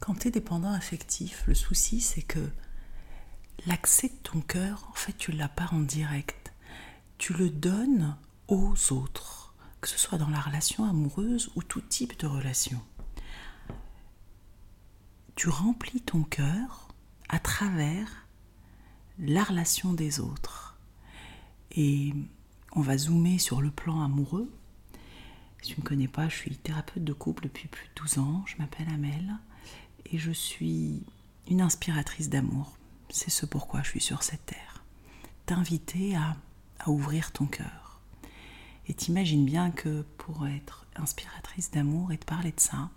Quand tu es dépendant affectif, le souci c'est que l'accès de ton cœur, en fait, tu l'as pas en direct. Tu le donnes aux autres, que ce soit dans la relation amoureuse ou tout type de relation. Tu remplis ton cœur à travers la relation des autres. Et on va zoomer sur le plan amoureux. Si tu ne me connais pas, je suis thérapeute de couple depuis plus de 12 ans. Je m'appelle Amel et je suis une inspiratrice d'amour. C'est ce pourquoi je suis sur cette terre. T'inviter à, à ouvrir ton cœur. Et t'imagines bien que pour être inspiratrice d'amour et te parler de ça,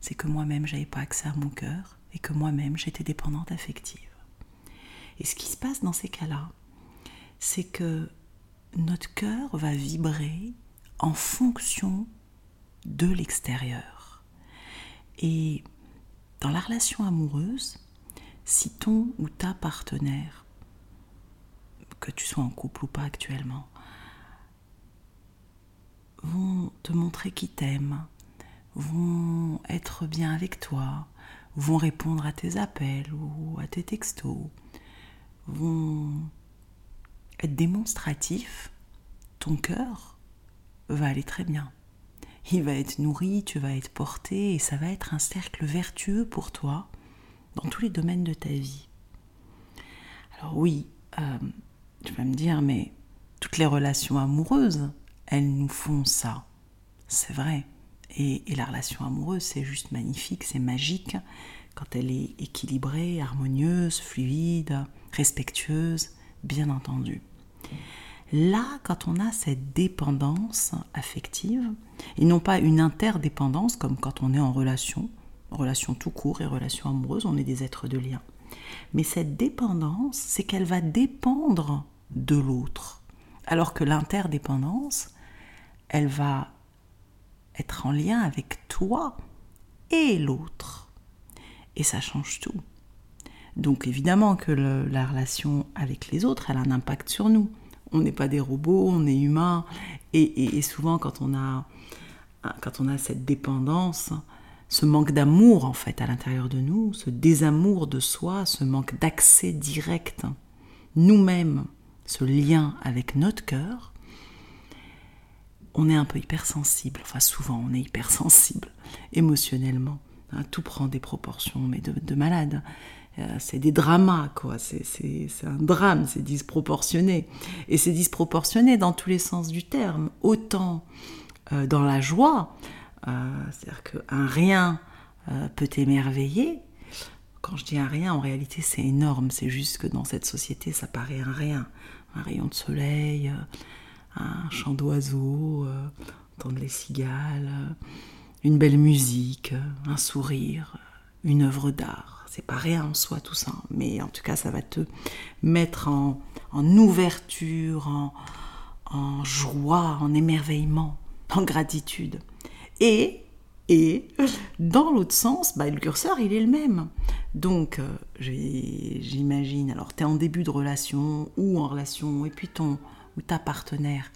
c'est que moi-même j'avais pas accès à mon cœur et que moi-même j'étais dépendante affective. Et ce qui se passe dans ces cas-là, c'est que notre cœur va vibrer en fonction de l'extérieur. Et dans la relation amoureuse, si ton ou ta partenaire, que tu sois en couple ou pas actuellement, vont te montrer qu'ils t'aiment, vont être bien avec toi, vont répondre à tes appels ou à tes textos, vont être démonstratifs, ton cœur va aller très bien. Il va être nourri, tu vas être porté et ça va être un cercle vertueux pour toi dans tous les domaines de ta vie. Alors oui, euh, tu vas me dire, mais toutes les relations amoureuses, elles nous font ça. C'est vrai. Et, la relation amoureuse, c'est juste magnifique, c'est magique quand elle est équilibrée, harmonieuse, fluide, respectueuse, bien entendu. Là, quand on a cette dépendance affective, et non pas une interdépendance comme quand on est en relation, relation tout court et relation amoureuse, on est des êtres de lien. Mais cette dépendance, c'est qu'elle va dépendre de l'autre. Alors que l'interdépendance, elle va être en lien avec toi et l'autre. Et ça change tout. Donc évidemment que la relation avec les autres, elle a un impact sur nous. On n'est pas des robots, on est humains. Et, souvent quand on, a, quand on a cette dépendance, ce manque d'amour en fait à l'intérieur de nous, ce désamour de soi, ce manque d'accès direct nous-mêmes, ce lien avec notre cœur, on est un peu hypersensible, enfin souvent on est hypersensible émotionnellement. Hein, tout prend des proportions, mais de, malade. Euh, c'est des dramas, quoi. C'est un drame, c'est disproportionné. Et c'est disproportionné dans tous les sens du terme. Autant euh, dans la joie, euh, c'est-à-dire qu'un rien peut émerveiller. Quand je dis un rien, en réalité, c'est énorme. C'est juste que dans cette société, ça paraît un rien. Un rayon de soleil, un chant d'oiseau, entendre les cigales, une belle musique, euh, un sourire, une œuvre d'art. C'est pas rien en soi tout ça, mais en tout cas ça va te mettre en, ouverture, en, joie, en émerveillement, en gratitude. Et et dans l'autre sens, bah, le curseur, il est le même. Donc, j'imagine, alors tu es en début de relation ou en relation, et puis ton, ou ta partenaire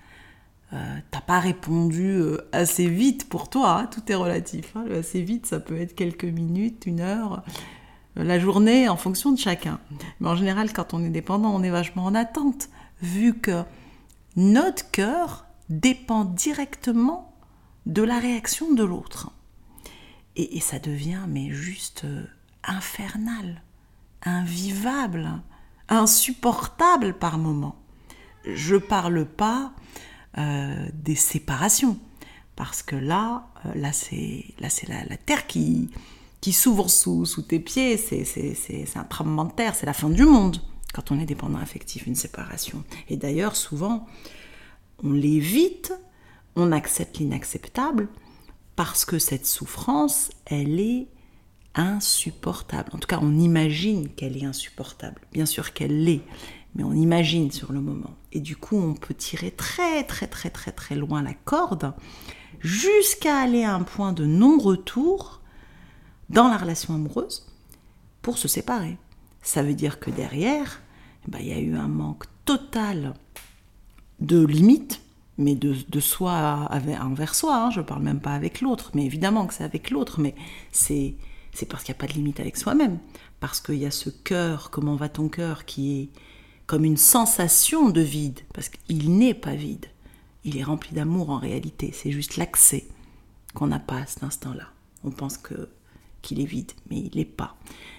euh, t'as pas répondu euh, assez vite pour toi, hein, tout est relatif. Hein. assez vite, ça peut être quelques minutes, une heure, euh, la journée, en fonction de chacun. Mais en général, quand on est dépendant, on est vachement en attente, vu que notre cœur dépend directement de la réaction de l'autre. Et, ça devient, mais juste infernal, invivable, insupportable par moments je parle pas des séparations, parce que là, euh, là c'est c'est la, terre qui qui s'ouvre sous, sous tes pieds, c'est un tremblement de terre, c'est la fin du monde quand on est dépendant affectif, une séparation. Et d'ailleurs, souvent, on l'évite, on accepte l'inacceptable, parce que cette souffrance, elle est insupportable. En tout cas, on imagine qu'elle est insupportable. Bien sûr qu'elle l'est, mais on imagine sur le moment. Et du coup, on peut tirer très très très très très loin la corde jusqu'à aller à un point de non-retour dans la relation amoureuse pour se séparer. Ça veut dire que derrière, eh ben, il y a eu un manque total de limites, mais de, soi envers soi. Hein. Je ne parle même pas avec l'autre, mais évidemment que c'est avec l'autre, mais c'est c'est parce qu'il n'y a pas de limite avec soi-même. Parce qu'il y a ce cœur, comment va ton cœur, qui est comme une sensation de vide. Parce qu'il n'est pas vide. Il est rempli d'amour en réalité. C'est juste l'accès qu'on n'a pas à cet instant-là. On pense qu'il est vide, mais il n'est pas.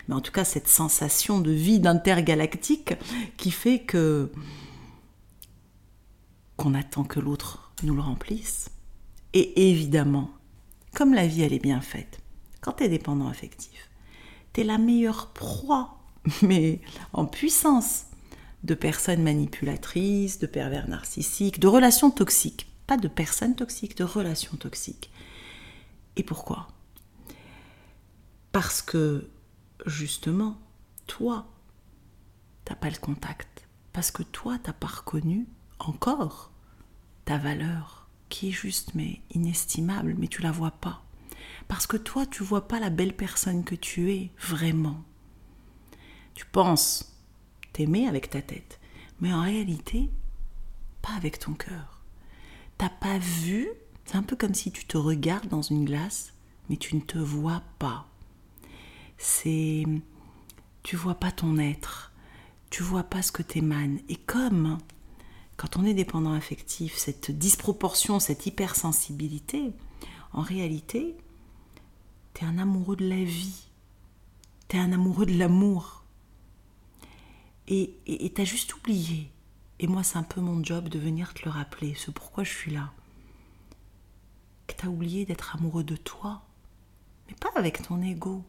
Mais en tout cas, cette sensation de vide intergalactique qui fait que qu'on attend que l'autre nous le remplisse. Et évidemment, comme la vie elle est bien faite, quand tu es dépendant affectif, tu es la meilleure proie, mais en puissance, de personnes manipulatrices, de pervers narcissiques, de relations toxiques. Pas de personnes toxiques, de relations toxiques. Et pourquoi? Parce que, justement, toi, t'as pas le contact. Parce que toi, t'as pas reconnu encore ta valeur, qui est juste mais inestimable, mais tu la vois pas. Parce que toi, tu vois pas la belle personne que tu es vraiment. Tu penses t'aimer avec ta tête, mais en réalité, pas avec ton cœur. T'as pas vu, c'est un peu comme si tu te regardes dans une glace, mais tu ne te vois pas. C'est. Tu vois pas ton être, tu vois pas ce que t'émanes. Et comme quand on est dépendant affectif, cette disproportion, cette hypersensibilité, en réalité, tu es un amoureux de la vie, tu es un amoureux de l'amour. Et tu as juste oublié. Et moi, c'est un peu mon job de venir te le rappeler, ce pourquoi je suis là. Que tu as oublié d'être amoureux de toi, mais pas avec ton ego,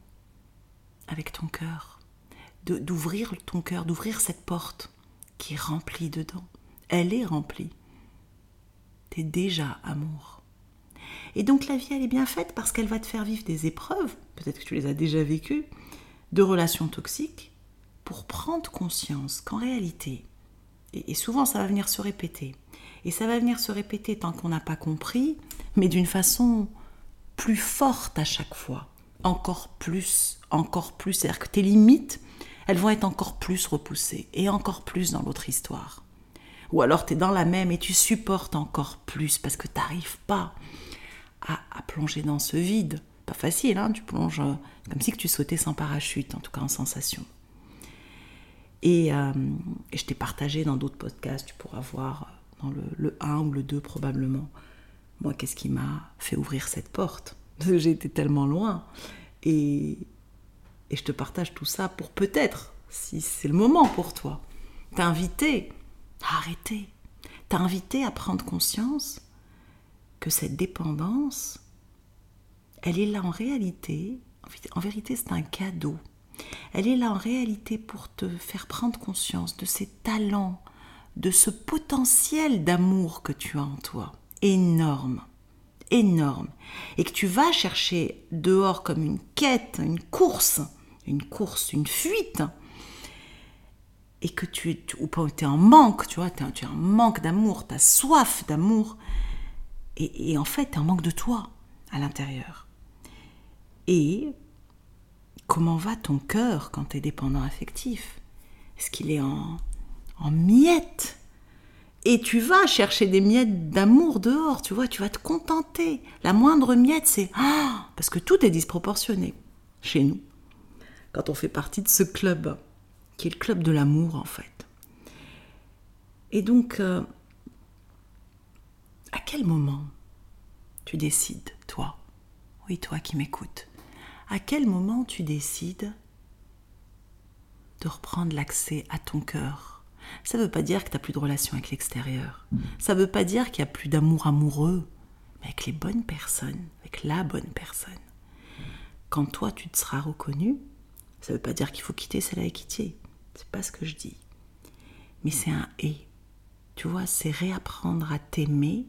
avec ton cœur. D'ouvrir ton cœur, d'ouvrir cette porte qui est remplie dedans elle est remplie. T'es déjà amour. Et donc la vie, elle est bien faite parce qu'elle va te faire vivre des épreuves, peut-être que tu les as déjà vécues, de relations toxiques, pour prendre conscience qu'en réalité, et, souvent ça va venir se répéter, et ça va venir se répéter tant qu'on n'a pas compris, mais d'une façon plus forte à chaque fois, encore plus, encore plus, c'est-à-dire que tes limites, elles vont être encore plus repoussées, et encore plus dans l'autre histoire. Ou alors tu es dans la même et tu supportes encore plus parce que tu n'arrives pas à, plonger dans ce vide. Pas facile, hein, tu plonges euh, comme si tu sautais sans parachute, en tout cas en sensation. Et, euh, je t'ai partagé dans d'autres podcasts, tu pourras voir dans le, 1 ou le 2 probablement, moi, qu'est-ce qui m'a fait ouvrir cette porte? J'ai été tellement loin. Et, et je te partage tout ça pour peut-être, si c'est le moment pour toi, t'inviter T'as arrêté. T'as invité à prendre conscience que cette dépendance, elle est là en réalité, en vérité c'est un cadeau. Elle est là en réalité pour te faire prendre conscience de ces talents, de ce potentiel d'amour que tu as en toi. Énorme, énorme. Et que tu vas chercher dehors comme une quête, une course, une course, une fuite et que tu es, ou pas, es en manque, tu vois, tu en manque d'amour, tu as soif d'amour, et, en fait, tu es en manque de toi à l'intérieur. Et comment va ton cœur quand tu es dépendant affectif? Est-ce qu'il est en, en miettes? Et tu vas chercher des miettes d'amour dehors, tu vois, tu vas te contenter. La moindre miette, c'est... Ah parce que tout est disproportionné chez nous, quand on fait partie de ce club qui est le club de l'amour en fait. Et donc, euh, à quel moment tu décides, toi, oui toi qui m'écoutes, à quel moment tu décides de reprendre l'accès à ton cœur? Ça ne veut pas dire que tu n'as plus de relation avec l'extérieur. Ça ne veut pas dire qu'il n'y a plus d'amour amoureux, mais avec les bonnes personnes, avec la bonne personne. Quand toi tu te seras reconnu, ça ne veut pas dire qu'il faut quitter celle avec qui c'est pas ce que je dis. Mais c'est un et. Tu vois, c'est réapprendre à t'aimer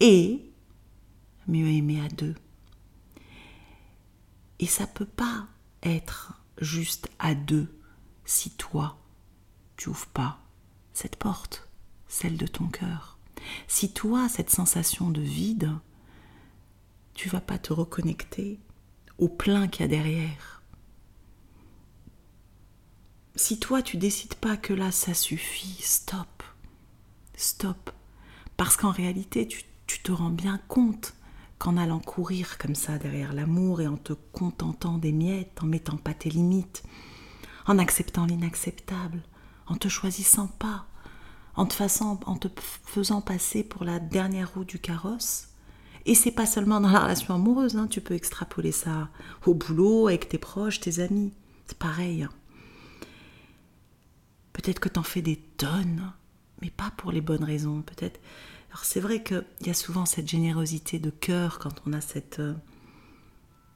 et mieux aimer à deux. Et ça peut pas être juste à deux si toi, tu ouvres pas cette porte, celle de ton cœur. Si toi, cette sensation de vide, tu vas pas te reconnecter au plein qu'il y a derrière si toi tu décides pas que là ça suffit, stop. Stop. Parce qu'en réalité, tu, te rends bien compte qu'en allant courir comme ça derrière l'amour et en te contentant des miettes, en mettant pas tes limites, en acceptant l'inacceptable, en te choisissant pas, en te, te faisant passer pour la dernière roue du carrosse. Et c'est pas seulement dans la relation amoureuse, hein, tu peux extrapoler ça au boulot, avec tes proches, tes amis. C'est pareil. Hein. Peut-être que t'en fais des tonnes, mais pas pour les bonnes raisons. Peut-être. Alors c'est vrai qu'il y a souvent cette générosité de cœur quand on a cette, euh,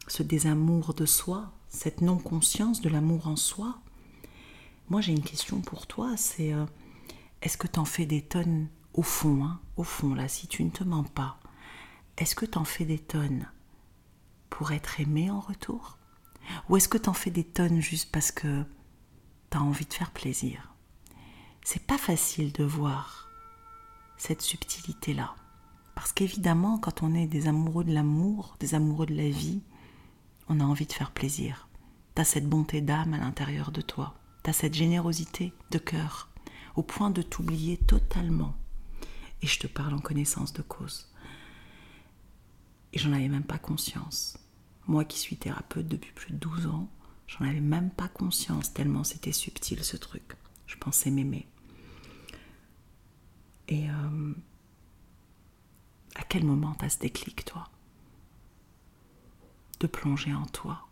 ce désamour de soi, cette non-conscience de l'amour en soi. Moi j'ai une question pour toi, c'est euh, est-ce que t'en fais des tonnes? Au fond, hein, au fond là, si tu ne te mens pas, est-ce que t'en fais des tonnes pour être aimé en retour? Ou est-ce que t'en fais des tonnes juste parce que t'as envie de faire plaisir? C'est pas facile de voir cette subtilité-là. Parce qu'évidemment, quand on est des amoureux de l'amour, des amoureux de la vie, on a envie de faire plaisir. T'as cette bonté d'âme à l'intérieur de toi. T'as cette générosité de cœur, au point de t'oublier totalement. Et je te parle en connaissance de cause. Et j'en avais même pas conscience. Moi qui suis thérapeute depuis plus de 12 ans, j'en avais même pas conscience tellement c'était subtil ce truc. Je pensais m'aimer. Et euh, à quel moment t'as ce déclic, toi? De plonger en toi?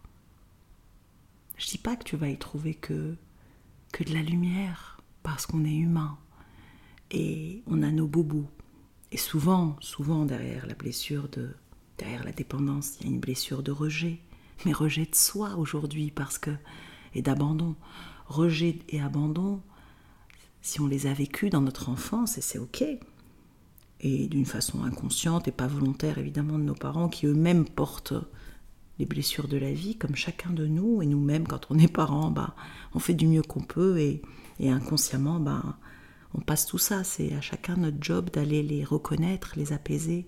Je dis pas que tu vas y trouver que, que de la lumière, parce qu'on est humain et on a nos bobos. Et souvent, souvent derrière la blessure de, derrière la dépendance, il y a une blessure de rejet, mais rejet de soi aujourd'hui, parce que et d'abandon, rejet et abandon, si on les a vécus dans notre enfance, et c'est ok, et d'une façon inconsciente et pas volontaire évidemment de nos parents qui eux-mêmes portent les blessures de la vie, comme chacun de nous, et nous-mêmes quand on est parents, bah, on fait du mieux qu'on peut, et, inconsciemment, bah, on passe tout ça, c'est à chacun notre job d'aller les reconnaître, les apaiser.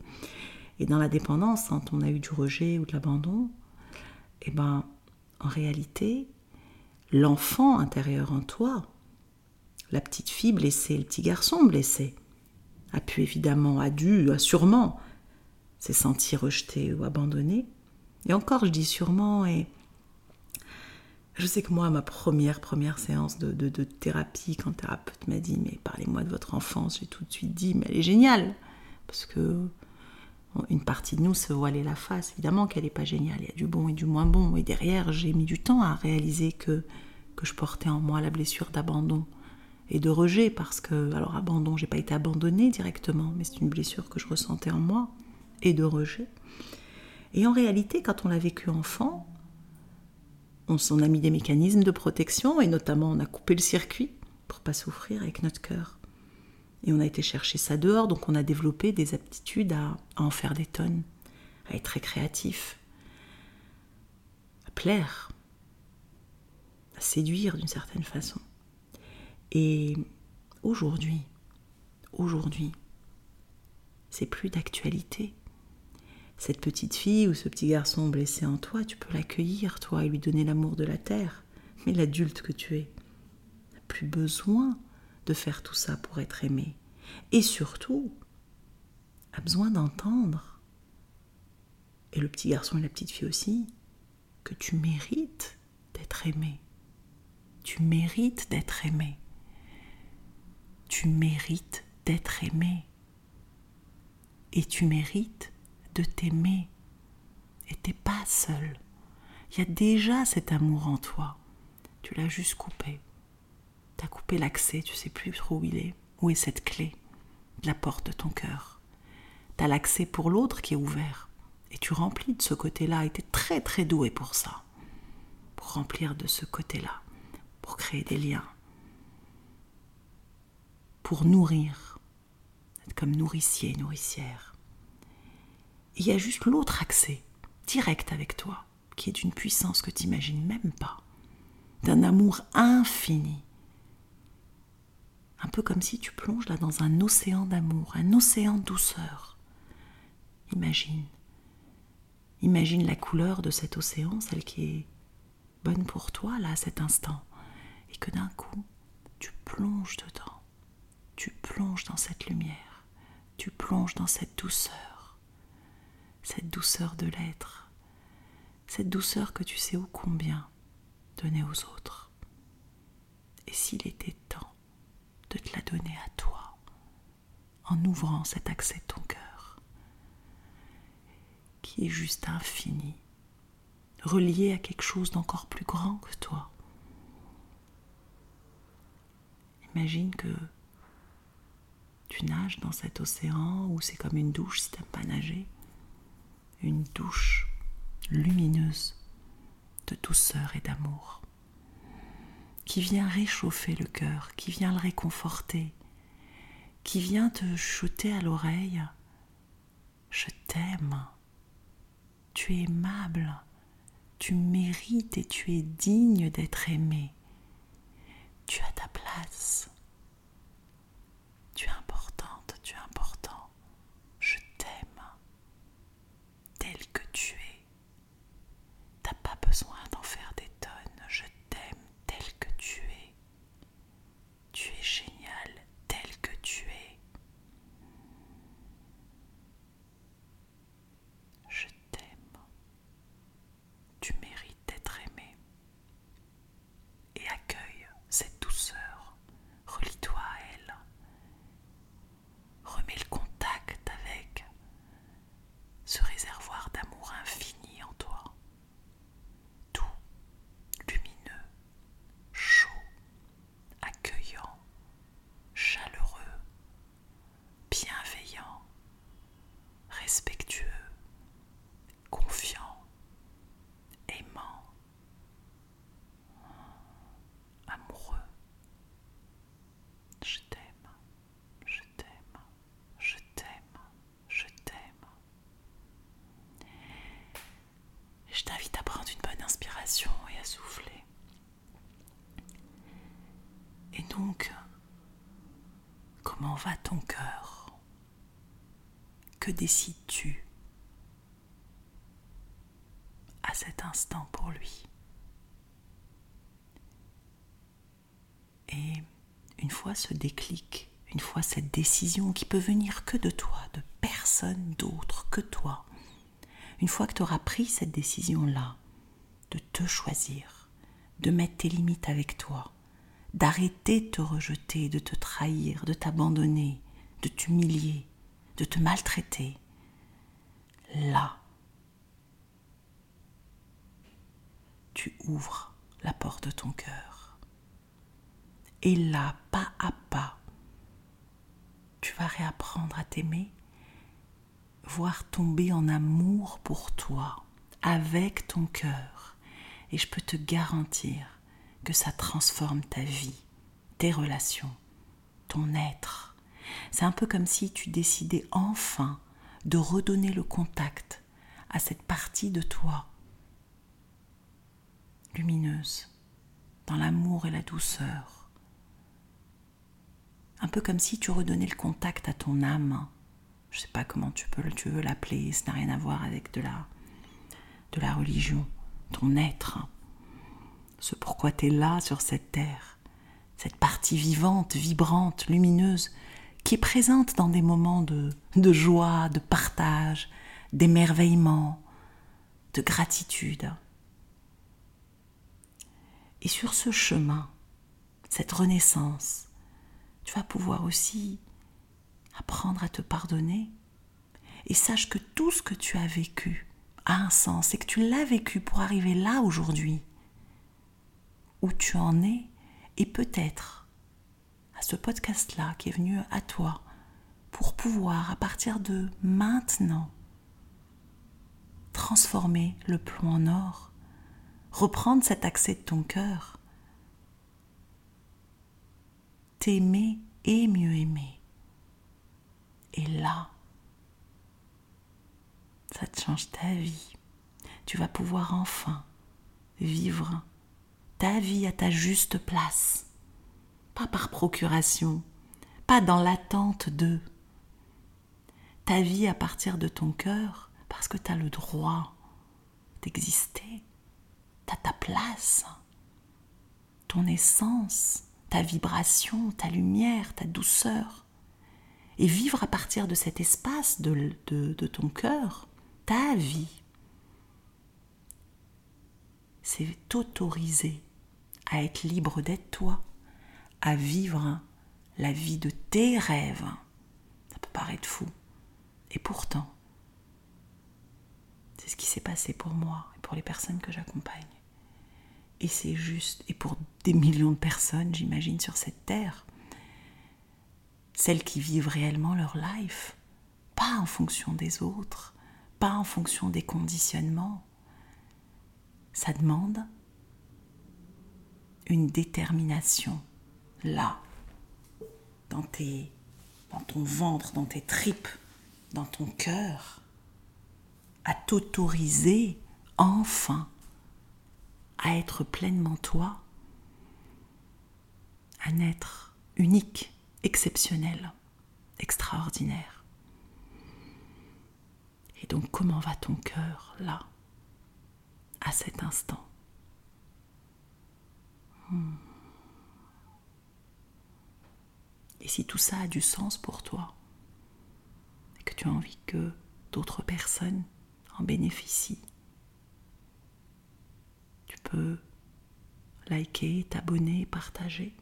Et dans la dépendance, quand on a eu du rejet ou de l'abandon, et ben, en réalité, l'enfant intérieur en toi, la petite fille blessée, le petit garçon blessé, a pu évidemment, a dû, a sûrement s'est senti rejeté ou abandonné. Et encore, je dis sûrement, et je sais que moi, ma première, première séance de, thérapie, quand le thérapeute m'a dit, mais parlez-moi de votre enfance, j'ai tout de suite dit, mais elle est géniale. Parce que une partie de nous se voilait la face. Évidemment qu'elle n'est pas géniale, il y a du bon et du moins bon. Et derrière, j'ai mis du temps à réaliser que, que je portais en moi la blessure d'abandon et de rejet parce que, alors abandon, j'ai pas été abandonnée directement, mais c'est une blessure que je ressentais en moi et de rejet. Et en réalité, quand on l'a vécu enfant, on s'en a mis des mécanismes de protection et notamment on a coupé le circuit pour pas souffrir avec notre cœur. Et on a été chercher ça dehors, donc on a développé des aptitudes à, à en faire des tonnes, à être très créatif, à plaire, à séduire d'une certaine façon. Et aujourd'hui, aujourd'hui, c'est plus d'actualité. Cette petite fille ou ce petit garçon blessé en toi, tu peux l'accueillir, toi, et lui donner l'amour de la terre. Mais l'adulte que tu es n'a plus besoin de faire tout ça pour être aimé. Et surtout, a besoin d'entendre, et le petit garçon et la petite fille aussi, que tu mérites d'être aimé. Tu mérites d'être aimé tu mérites d'être aimé. Et tu mérites de t'aimer. Et t'es pas seul. Il y a déjà cet amour en toi. Tu l'as juste coupé. Tu as coupé l'accès, tu sais plus trop où il est. Où est cette clé de la porte de ton cœur Tu as l'accès pour l'autre qui est ouvert. Et tu remplis de ce côté-là. Et tu es très très doué pour ça. Pour remplir de ce côté-là. Pour créer des liens pour nourrir, être comme nourricier, nourricière. il y a juste l'autre accès, direct avec toi, qui est d'une puissance que tu n'imagines même pas, d'un amour infini. Un peu comme si tu plonges là dans un océan d'amour, un océan de douceur. Imagine. Imagine la couleur de cet océan, celle qui est bonne pour toi là à cet instant, et que d'un coup, tu plonges dedans tu plonges dans cette lumière, tu plonges dans cette douceur, cette douceur de l'être, cette douceur que tu sais ô combien donner aux autres. Et s'il était temps de te la donner à toi, en ouvrant cet accès de ton cœur, qui est juste infini, relié à quelque chose d'encore plus grand que toi. Imagine que tu nages dans cet océan où c'est comme une douche si tu n'aimes pas nager. Une douche lumineuse de douceur et d'amour qui vient réchauffer le cœur, qui vient le réconforter, qui vient te chuter à l'oreille Je t'aime, tu es aimable, tu mérites et tu es digne d'être aimé. Tu as ta place. Tu es importante, tu es important. Je t'aime tel que tu es. T'as pas besoin d'en faire des tonnes. Je t'aime tel que tu es. Tu es génial tel que tu es. Je t'aime. Tu mérites d'être aimé. Et accueille cette douceur. Relie-toi à elle. Remets le contact avec ce réservoir d'amour infini en toi. Tout lumineux, chaud, accueillant, chaleureux, bienveillant, respectueux, confiant, aimant, amoureux. Je t'aime, je t'aime, je t'aime, je t'aime. Je t'invite à prendre une bonne inspiration et à souffler. Et donc, comment va ton cœur. Que décides-tu à cet instant pour lui? Et une fois ce déclic, une fois cette décision qui peut venir que de toi, de personne d'autre que toi, une fois que tu auras pris cette décision-là, de te choisir, de mettre tes limites avec toi, d'arrêter de te rejeter, de te trahir, de t'abandonner, de t'humilier, de te maltraiter, là, tu ouvres la porte de ton cœur. Et là, pas à pas, tu vas réapprendre à t'aimer, voir tomber en amour pour toi, avec ton cœur. Et je peux te garantir que ça transforme ta vie, tes relations, ton être. C'est un peu comme si tu décidais enfin de redonner le contact à cette partie de toi lumineuse, dans l'amour et la douceur. Un peu comme si tu redonnais le contact à ton âme. Je sais pas comment tu peux tu veux l'appeler, ça n'a rien à voir avec de la de la religion, ton être. Ce pourquoi tu es là sur cette terre, cette partie vivante, vibrante, lumineuse, qui est présente dans des moments de, de joie, de partage, d'émerveillement, de gratitude. Et sur ce chemin, cette renaissance, tu vas pouvoir aussi apprendre à te pardonner. Et sache que tout ce que tu as vécu a un sens et que tu l'as vécu pour arriver là aujourd'hui, où tu en es, et peut-être à ce podcast-là qui est venu à toi, pour pouvoir, à partir de maintenant, transformer le plomb en or reprendre cet accès de ton cœur, t'aimer et mieux aimer. Et là, ça te change ta vie. Tu vas pouvoir enfin vivre ta vie à ta juste place, pas par procuration, pas dans l'attente de. Ta vie à partir de ton cœur, parce que tu as le droit d'exister ta place, ton essence, ta vibration, ta lumière, ta douceur. Et vivre à partir de cet espace de, de ton cœur, ta vie. C'est t'autoriser à être libre d'être toi, à vivre la vie de tes rêves. Ça peut paraître fou. Et pourtant, c'est ce qui s'est passé pour moi et pour les personnes que j'accompagne. Et c'est juste, et pour des millions de personnes, j'imagine, sur cette terre, celles qui vivent réellement leur life, pas en fonction des autres, pas en fonction des conditionnements. Ça demande une détermination là, dans, ton ventre, dans tes tripes, dans ton cœur, à t'autoriser enfin à être pleinement toi, à naître unique, exceptionnel, extraordinaire. Et donc comment va ton cœur là, à cet instant? Et si tout ça a du sens pour toi, et que tu as envie que d'autres personnes en bénéficient, tu peux liker, t'abonner, partager.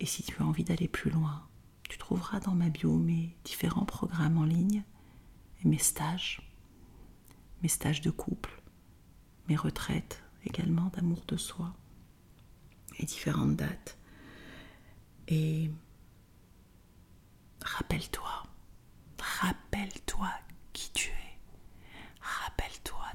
Et si tu as envie d'aller plus loin, tu trouveras dans ma bio mes différents programmes en ligne et mes stages, mes stages de couple, mes retraites également d'amour de soi différentes dates. Et rappelle-toi, rappelle-toi qui tu es. Rappelle-toi